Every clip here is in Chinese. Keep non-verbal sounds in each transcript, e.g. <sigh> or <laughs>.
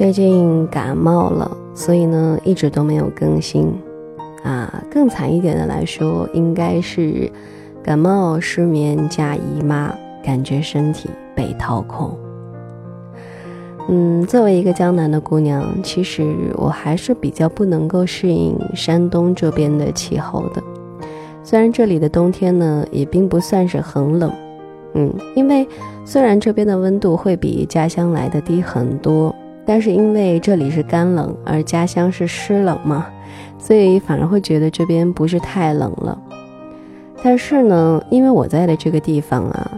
最近感冒了，所以呢一直都没有更新。啊，更惨一点的来说，应该是感冒、失眠加姨妈，感觉身体被掏空。嗯，作为一个江南的姑娘，其实我还是比较不能够适应山东这边的气候的。虽然这里的冬天呢，也并不算是很冷。嗯，因为虽然这边的温度会比家乡来的低很多，但是因为这里是干冷，而家乡是湿冷嘛，所以反而会觉得这边不是太冷了。但是呢，因为我在的这个地方啊，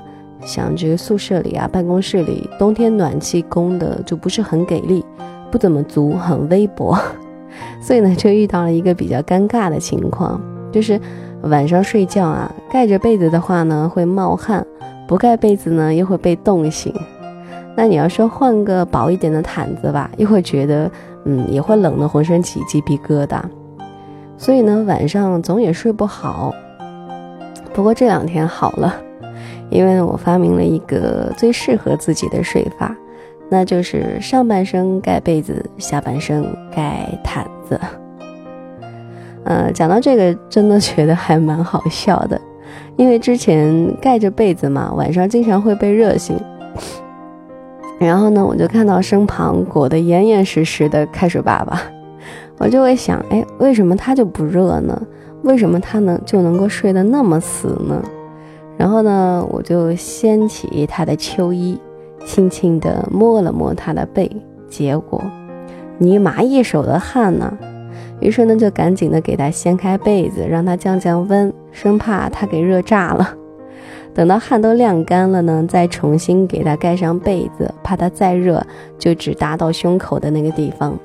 像这个宿舍里啊、办公室里，冬天暖气供的就不是很给力，不怎么足，很微薄，<laughs> 所以呢，就遇到了一个比较尴尬的情况，就是晚上睡觉啊，盖着被子的话呢，会冒汗。不盖被子呢，又会被冻醒。那你要说换个薄一点的毯子吧，又会觉得，嗯，也会冷得浑身起鸡皮疙瘩。所以呢，晚上总也睡不好。不过这两天好了，因为我发明了一个最适合自己的睡法，那就是上半身盖被子，下半身盖毯子。呃，讲到这个，真的觉得还蛮好笑的。因为之前盖着被子嘛，晚上经常会被热醒。然后呢，我就看到身旁裹得严严实实的开水爸爸，<laughs> 我就会想，哎，为什么他就不热呢？为什么他能就能够睡得那么死呢？然后呢，我就掀起他的秋衣，轻轻地摸了摸他的背，结果，尼玛一手的汗呢。于是呢，就赶紧的给他掀开被子，让他降降温，生怕他给热炸了。等到汗都晾干了呢，再重新给他盖上被子，怕他再热就只搭到胸口的那个地方。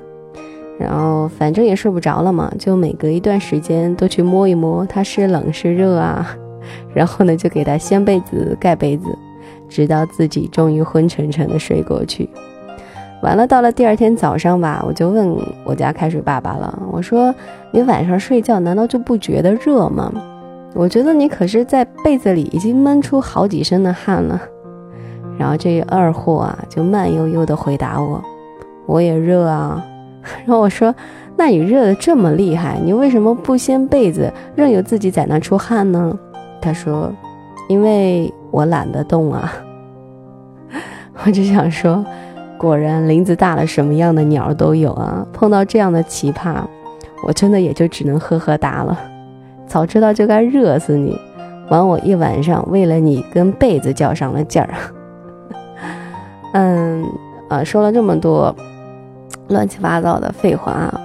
然后反正也睡不着了嘛，就每隔一段时间都去摸一摸他 <laughs> 是冷是热啊。然后呢，就给他掀被子盖被子，直到自己终于昏沉沉的睡过去。完了，到了第二天早上吧，我就问我家开水爸爸了。我说：“你晚上睡觉难道就不觉得热吗？我觉得你可是在被子里已经闷出好几身的汗了。”然后这二货啊，就慢悠悠地回答我：“我也热啊。<laughs> ”然后我说：“那你热得这么厉害，你为什么不掀被子，任由自己在那出汗呢？”他说：“因为我懒得动啊。<laughs> ”我就想说。果然林子大了，什么样的鸟都有啊！碰到这样的奇葩，我真的也就只能呵呵哒了。早知道就该热死你，玩我一晚上，为了你跟被子较上了劲儿。嗯，啊，说了这么多乱七八糟的废话啊，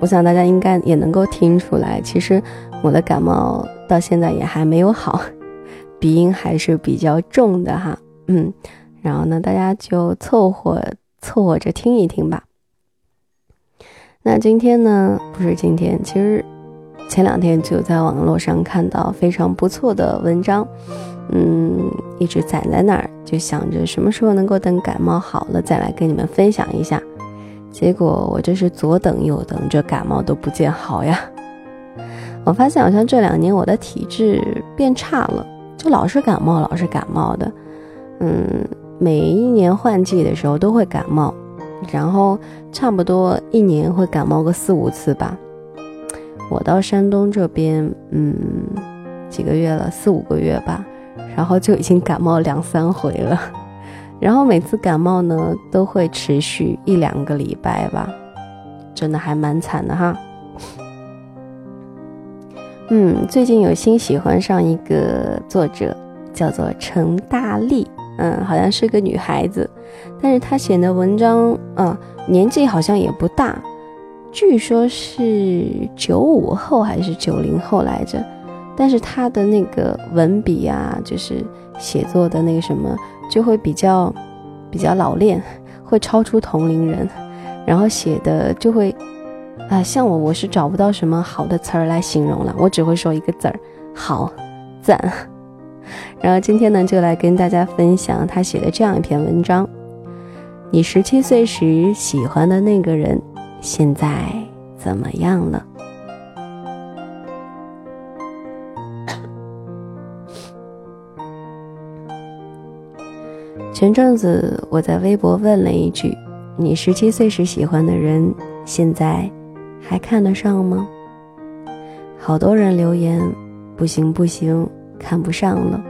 我想大家应该也能够听出来，其实我的感冒到现在也还没有好，鼻音还是比较重的哈。嗯。然后呢，大家就凑合凑合着听一听吧。那今天呢，不是今天，其实前两天就在网络上看到非常不错的文章，嗯，一直攒在那儿，就想着什么时候能够等感冒好了再来跟你们分享一下。结果我这是左等右等，这感冒都不见好呀。<laughs> 我发现好像这两年我的体质变差了，就老是感冒，老是感冒的，嗯。每一年换季的时候都会感冒，然后差不多一年会感冒个四五次吧。我到山东这边，嗯，几个月了，四五个月吧，然后就已经感冒两三回了。然后每次感冒呢，都会持续一两个礼拜吧，真的还蛮惨的哈。嗯，最近有新喜欢上一个作者，叫做陈大力。嗯，好像是个女孩子，但是她写的文章，嗯，年纪好像也不大，据说是九五后还是九零后来着，但是他的那个文笔啊，就是写作的那个什么，就会比较比较老练，会超出同龄人，然后写的就会，啊，像我我是找不到什么好的词儿来形容了，我只会说一个字儿，好，赞。然后今天呢，就来跟大家分享他写的这样一篇文章：你十七岁时喜欢的那个人，现在怎么样了？<laughs> 前阵子我在微博问了一句：“你十七岁时喜欢的人，现在还看得上吗？好多人留言，不行不行，看不上了，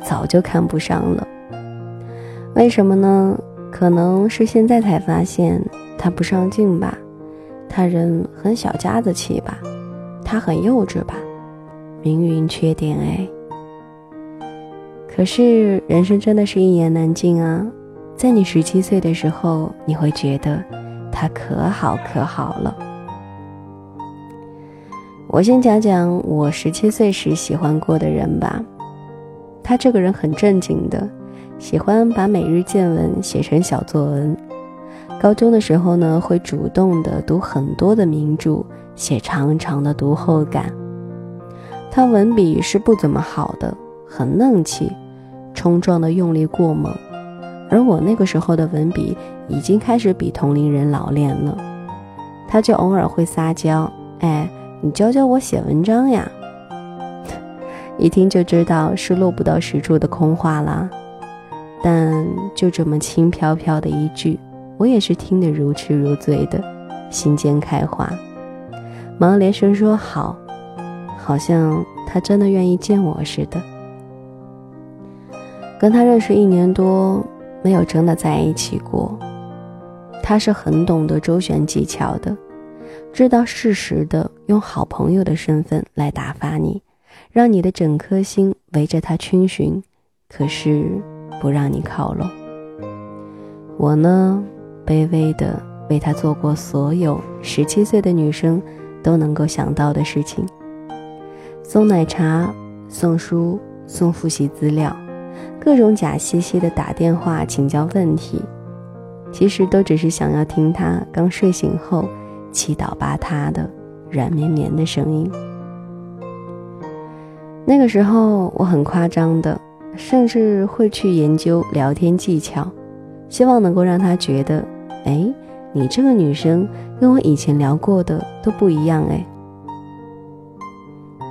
早就看不上了。为什么呢？可能是现在才发现他不上镜吧，他人很小家子气吧，他很幼稚吧，命运缺点哎。可是人生真的是一言难尽啊，在你十七岁的时候，你会觉得他可好可好了。我先讲讲我十七岁时喜欢过的人吧，他这个人很正经的。喜欢把每日见闻写成小作文。高中的时候呢，会主动的读很多的名著，写长长的读后感。他文笔是不怎么好的，很嫩气，冲撞的用力过猛。而我那个时候的文笔已经开始比同龄人老练了。他就偶尔会撒娇：“哎，你教教我写文章呀。”一听就知道是落不到实处的空话啦。但就这么轻飘飘的一句，我也是听得如痴如醉的，心间开花，忙连声说好，好像他真的愿意见我似的。跟他认识一年多，没有真的在一起过。他是很懂得周旋技巧的，知道适时的用好朋友的身份来打发你，让你的整颗心围着他逡巡。可是。不让你靠拢。我呢，卑微的为他做过所有十七岁的女生都能够想到的事情：送奶茶、送书、送复习资料，各种假兮兮的打电话请教问题，其实都只是想要听他刚睡醒后七倒八塌的软绵绵的声音。那个时候，我很夸张的。甚至会去研究聊天技巧，希望能够让他觉得，哎，你这个女生跟我以前聊过的都不一样哎。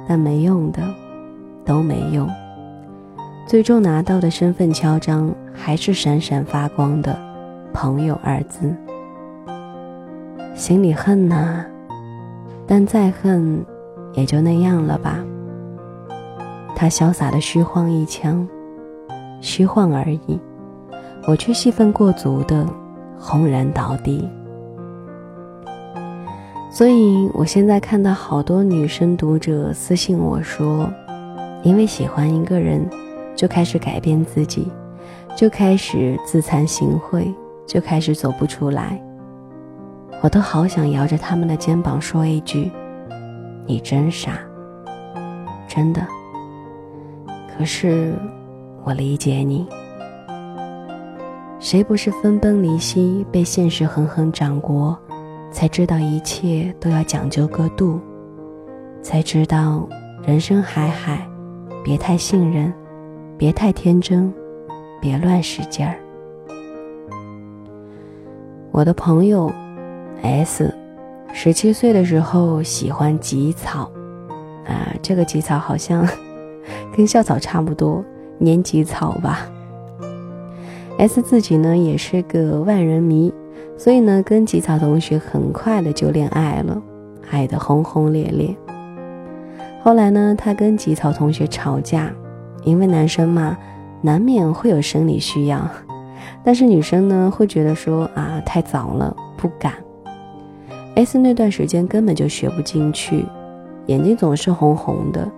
但没用的，都没用，最终拿到的身份敲章还是闪闪发光的“朋友”二字。心里恨呐，但再恨，也就那样了吧。他潇洒的虚晃一枪。虚晃而已，我却戏份过足的轰然倒地。所以，我现在看到好多女生读者私信我说，因为喜欢一个人，就开始改变自己，就开始自惭形秽，就开始走不出来。我都好想摇着他们的肩膀说一句：“你真傻，真的。”可是。我理解你，谁不是分崩离析，被现实狠狠掌掴，才知道一切都要讲究个度，才知道人生海海，别太信任，别太天真，别乱使劲儿。我的朋友 S，十七岁的时候喜欢吉草，啊，这个吉草好像 <laughs> 跟校草差不多。年级草吧。S 自己呢也是个万人迷，所以呢跟吉草同学很快的就恋爱了，爱得轰轰烈烈。后来呢，他跟吉草同学吵架，因为男生嘛，难免会有生理需要，但是女生呢会觉得说啊太早了，不敢。S 那段时间根本就学不进去，眼睛总是红红的。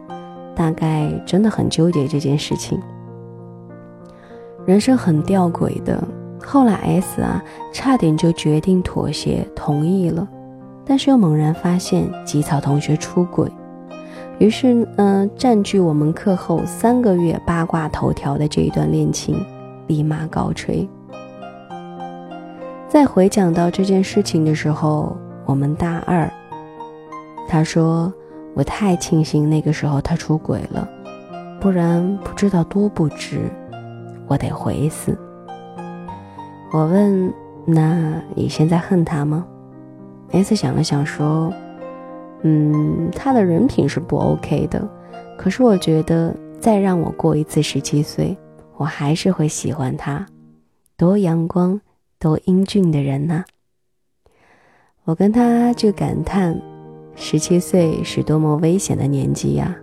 大概真的很纠结这件事情，人生很吊诡的。后来 S 啊，差点就决定妥协同意了，但是又猛然发现吉草同学出轨，于是嗯，占据我们课后三个月八卦头条的这一段恋情，立马告吹。在回讲到这件事情的时候，我们大二，他说。我太庆幸那个时候他出轨了，不然不知道多不值，我得回死。我问：“那你现在恨他吗？”S 想了想说：“嗯，他的人品是不 OK 的，可是我觉得再让我过一次十七岁，我还是会喜欢他，多阳光，多英俊的人呐？我跟他就感叹，十七岁是多么危险的年纪呀，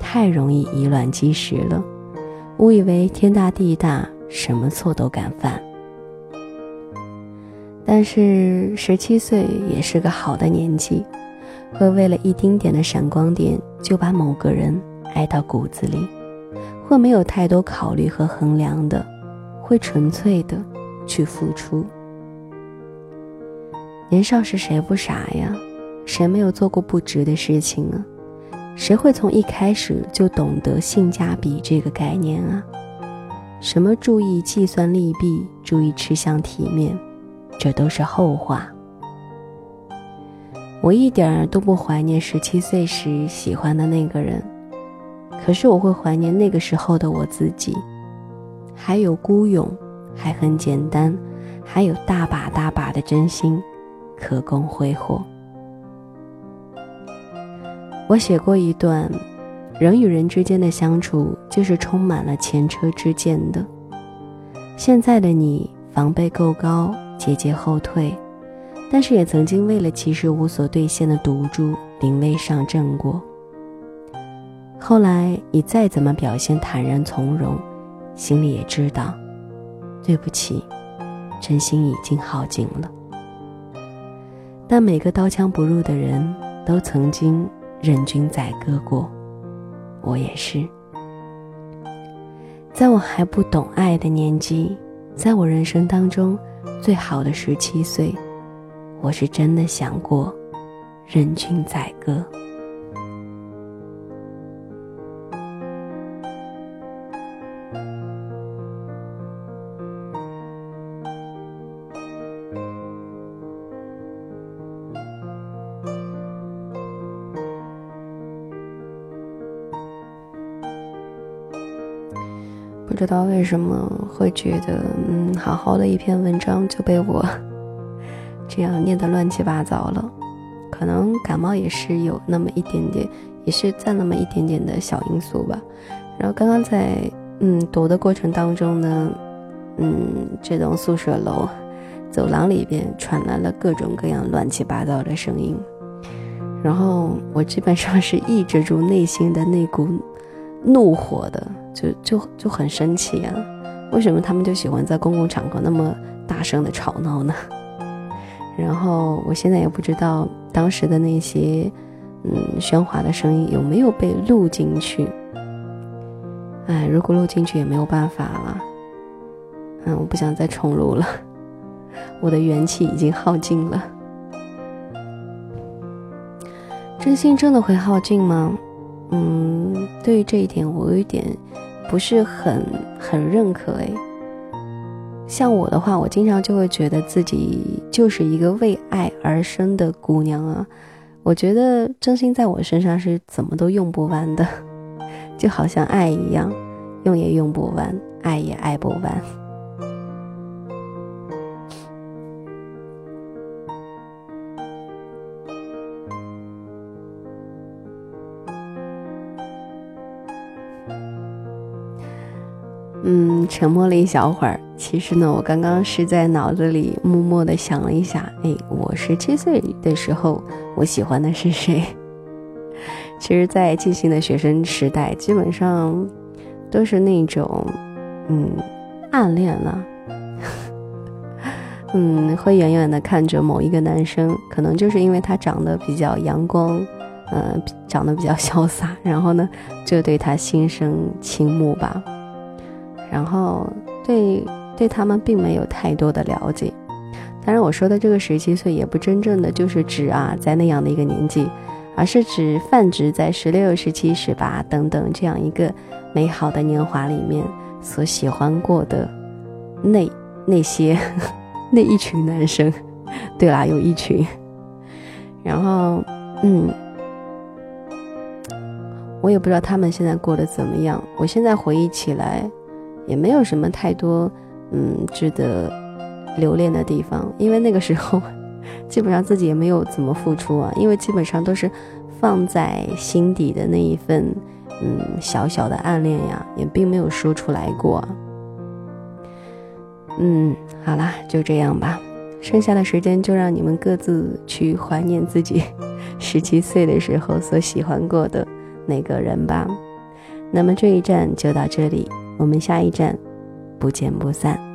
太容易以卵击石了。误以为天大地大，什么错都敢犯。但是十七岁也是个好的年纪，会为了一丁点的闪光点就把某个人爱到骨子里，会没有太多考虑和衡量的，会纯粹的去付出。年少时谁不傻呀？谁没有做过不值的事情啊？谁会从一开始就懂得性价比这个概念啊？什么注意计算利弊，注意吃相体面？这都是后话。我一点儿都不怀念十七岁时喜欢的那个人，可是我会怀念那个时候的我自己，还有孤勇，还很简单，还有大把大把的真心，可供挥霍。我写过一段，人与人之间的相处就是充满了前车之鉴的。现在的你防备够高。节节后退，但是也曾经为了其实无所兑现的赌注临危上阵过。后来你再怎么表现坦然从容，心里也知道，对不起，真心已经耗尽了。但每个刀枪不入的人都曾经任君宰割过，我也是。在我还不懂爱的年纪，在我人生当中。最好的十七岁，我是真的想过任君宰割。不知道为什么会觉得，嗯，好好的一篇文章就被我 <laughs> 这样念得乱七八糟了。可能感冒也是有那么一点点，也是占那么一点点的小因素吧。然后刚刚在嗯读的过程当中呢，嗯，这栋宿舍楼走廊里边传来了各种各样乱七八糟的声音，然后我基本上是抑制住内心的那股怒火的。就就就很生气啊！为什么他们就喜欢在公共场合那么大声的吵闹呢？<laughs> 然后我现在也不知道当时的那些嗯喧哗的声音有没有被录进去。哎，如果录进去也没有办法了。嗯，我不想再重录了，<laughs> 我的元气已经耗尽了。真心真的会耗尽吗？嗯，对于这一点，我有一点。不是很很认可诶。像我的话，我经常就会觉得自己就是一个为爱而生的姑娘啊。我觉得真心在我身上是怎么都用不完的，就好像爱一样，用也用不完，爱也爱不完。嗯，沉默了一小会儿。其实呢，我刚刚是在脑子里默默的想了一下，哎，我十七岁的时候，我喜欢的是谁？<laughs> 其实，在进行的学生时代，基本上都是那种，嗯，暗恋了。<laughs> 嗯，会远远的看着某一个男生，可能就是因为他长得比较阳光，嗯，长得比较潇洒，然后呢，就对他心生倾慕吧。然后对对他们并没有太多的了解，当然我说的这个十七岁也不真正的就是指啊在那样的一个年纪，而是指泛指在十六、十七、十八等等这样一个美好的年华里面所喜欢过的那那些 <laughs> 那一群男生。<laughs> 对啦，有一群。然后嗯，我也不知道他们现在过得怎么样。我现在回忆起来。也没有什么太多，嗯，值得留恋的地方，因为那个时候，<laughs> 基本上自己也没有怎么付出啊，因为基本上都是放在心底的那一份，嗯，小小的暗恋呀，也并没有说出来过。嗯，好啦，就这样吧。剩下的时间就让你们各自去怀念自己 <laughs> 十七岁的时候所喜欢过的那个人吧。那么这一站就到这里，我们下一站不见不散。